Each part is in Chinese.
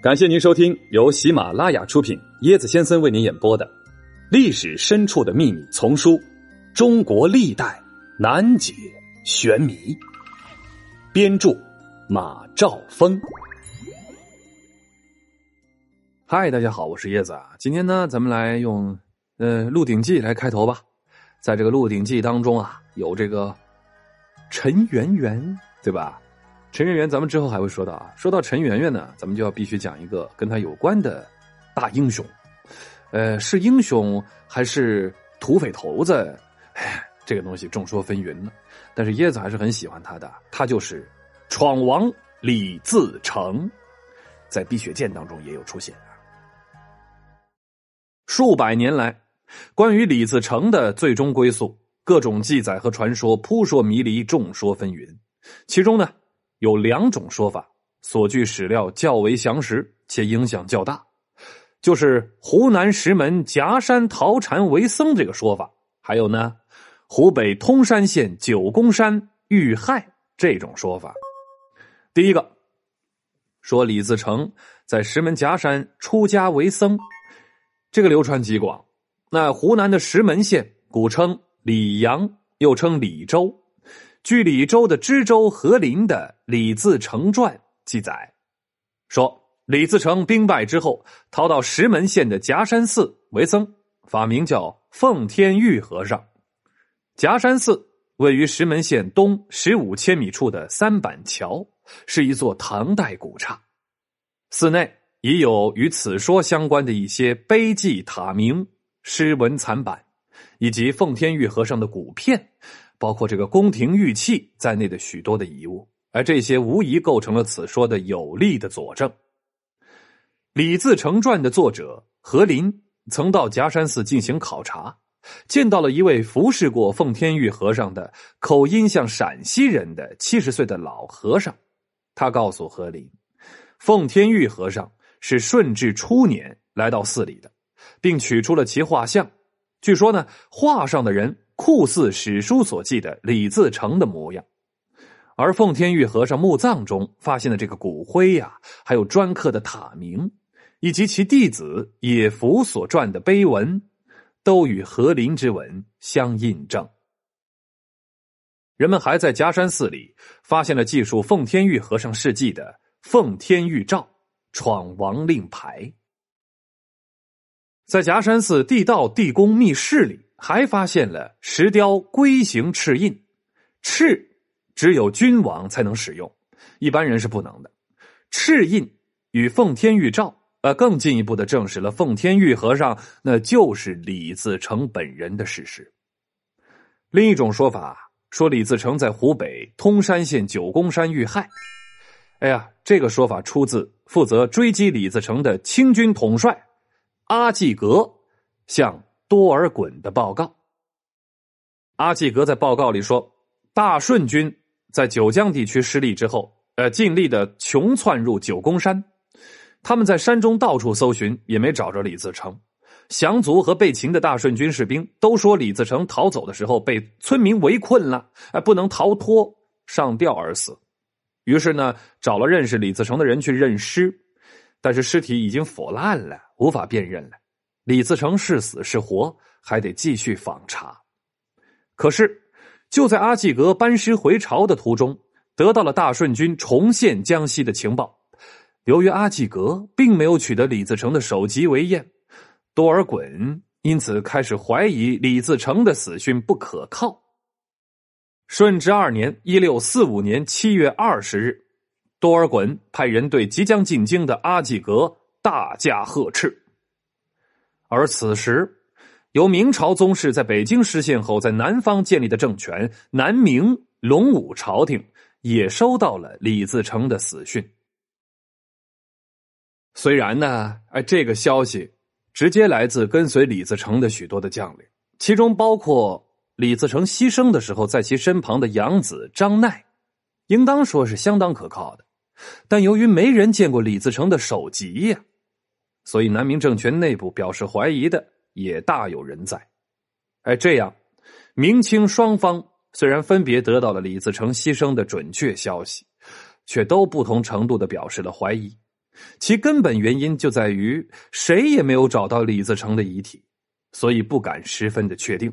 感谢您收听由喜马拉雅出品、椰子先生为您演播的《历史深处的秘密》丛书《中国历代难解玄谜》，编著马兆峰。嗨，大家好，我是椰子啊。今天呢，咱们来用呃《鹿鼎记》来开头吧。在这个《鹿鼎记》当中啊，有这个陈圆圆，对吧？陈圆圆，咱们之后还会说到啊。说到陈圆圆呢，咱们就要必须讲一个跟他有关的大英雄。呃，是英雄还是土匪头子？哎，这个东西众说纷纭呢。但是椰子还是很喜欢他的，他就是闯王李自成，在《碧血剑》当中也有出现啊。数百年来，关于李自成的最终归宿，各种记载和传说扑朔迷离，众说纷纭。其中呢？有两种说法，所据史料较为详实，且影响较大，就是湖南石门夹山陶禅为僧这个说法，还有呢，湖北通山县九宫山遇害这种说法。第一个说李自成在石门夹山出家为僧，这个流传极广。那湖南的石门县古称李阳，又称李州。据李州的知州何林的《李自成传》记载，说李自成兵败之后，逃到石门县的夹山寺为僧，法名叫奉天玉和尚。夹山寺位于石门县东十五千米处的三板桥，是一座唐代古刹。寺内已有与此说相关的一些碑记、塔铭、诗文残版，以及奉天玉和尚的骨片。包括这个宫廷玉器在内的许多的遗物，而这些无疑构成了此说的有力的佐证。《李自成传》的作者何林曾到夹山寺进行考察，见到了一位服侍过奉天玉和尚的口音像陕西人的七十岁的老和尚。他告诉何林，奉天玉和尚是顺治初年来到寺里的，并取出了其画像。据说呢，画上的人。酷似史书所记的李自成的模样，而奉天玉和尚墓葬中发现的这个骨灰呀，还有专刻的塔铭，以及其弟子野福所撰的碑文，都与和林之文相印证。人们还在夹山寺里发现了记述奉天玉和尚事迹的《奉天玉诏闯王令牌》，在夹山寺地道地宫密室里。还发现了石雕龟形赤印，赤只有君王才能使用，一般人是不能的。赤印与奉天玉照，呃，更进一步的证实了奉天玉和尚那就是李自成本人的事实。另一种说法说李自成在湖北通山县九宫山遇害，哎呀，这个说法出自负责追击李自成的清军统帅阿济格向。多尔衮的报告，阿济格在报告里说，大顺军在九江地区失利之后，呃，尽力的穷窜入九宫山。他们在山中到处搜寻，也没找着李自成。降卒和被擒的大顺军士兵都说，李自成逃走的时候被村民围困了，哎，不能逃脱，上吊而死。于是呢，找了认识李自成的人去认尸，但是尸体已经腐烂了，无法辨认了。李自成是死是活，还得继续访查。可是，就在阿济格班师回朝的途中，得到了大顺军重现江西的情报。由于阿济格并没有取得李自成的首级为验，多尔衮因此开始怀疑李自成的死讯不可靠。顺治二年（一六四五年）七月二十日，多尔衮派人对即将进京的阿济格大驾呵斥。而此时，由明朝宗室在北京失陷后，在南方建立的政权南明隆武朝廷也收到了李自成的死讯。虽然呢，哎，这个消息直接来自跟随李自成的许多的将领，其中包括李自成牺牲的时候在其身旁的养子张鼐，应当说是相当可靠的。但由于没人见过李自成的首级呀。所以，南明政权内部表示怀疑的也大有人在。哎，这样，明清双方虽然分别得到了李自成牺牲的准确消息，却都不同程度的表示了怀疑。其根本原因就在于谁也没有找到李自成的遗体，所以不敢十分的确定。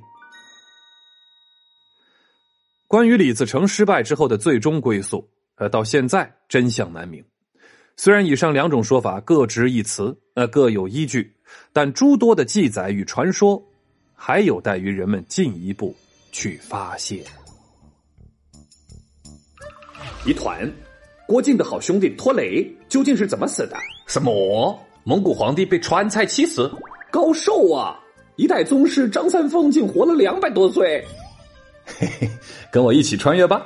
关于李自成失败之后的最终归宿，呃，到现在真相难明。虽然以上两种说法各执一词，呃，各有依据，但诸多的记载与传说，还有待于人们进一步去发现。一团，郭靖的好兄弟拖雷究竟是怎么死的？什么？蒙古皇帝被川菜气死？高寿啊！一代宗师张三丰竟活了两百多岁。嘿嘿，跟我一起穿越吧！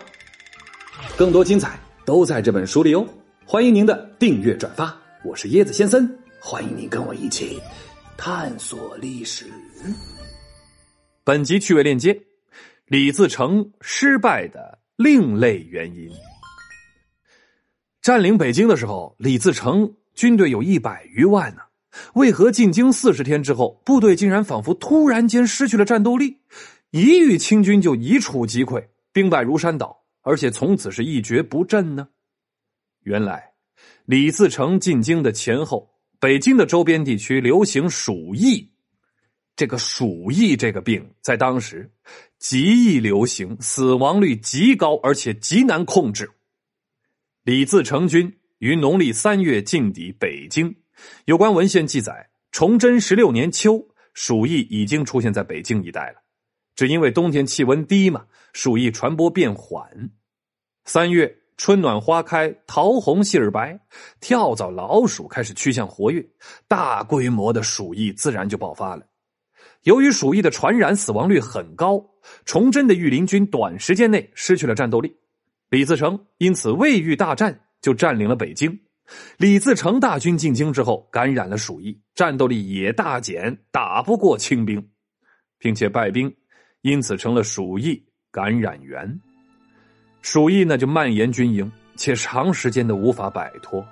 更多精彩都在这本书里哦。欢迎您的订阅转发，我是椰子先生，欢迎您跟我一起探索历史。本集趣味链接：李自成失败的另类原因。占领北京的时候，李自成军队有一百余万呢，为何进京四十天之后，部队竟然仿佛突然间失去了战斗力？一遇清军就一触即溃，兵败如山倒，而且从此是一蹶不振呢？原来，李自成进京的前后，北京的周边地区流行鼠疫。这个鼠疫这个病在当时极易流行，死亡率极高，而且极难控制。李自成军于农历三月进抵北京，有关文献记载，崇祯十六年秋，鼠疫已经出现在北京一带了。只因为冬天气温低嘛，鼠疫传播变缓。三月春暖花开，桃红杏儿白，跳蚤、老鼠开始趋向活跃，大规模的鼠疫自然就爆发了。由于鼠疫的传染死亡率很高，崇祯的御林军短时间内失去了战斗力。李自成因此未遇大战就占领了北京。李自成大军进京之后，感染了鼠疫，战斗力也大减，打不过清兵，并且败兵。因此成了鼠疫感染源，鼠疫呢就蔓延军营，且长时间的无法摆脱，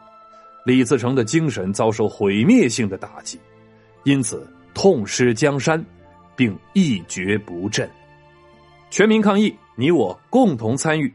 李自成的精神遭受毁灭性的打击，因此痛失江山，并一蹶不振。全民抗疫，你我共同参与，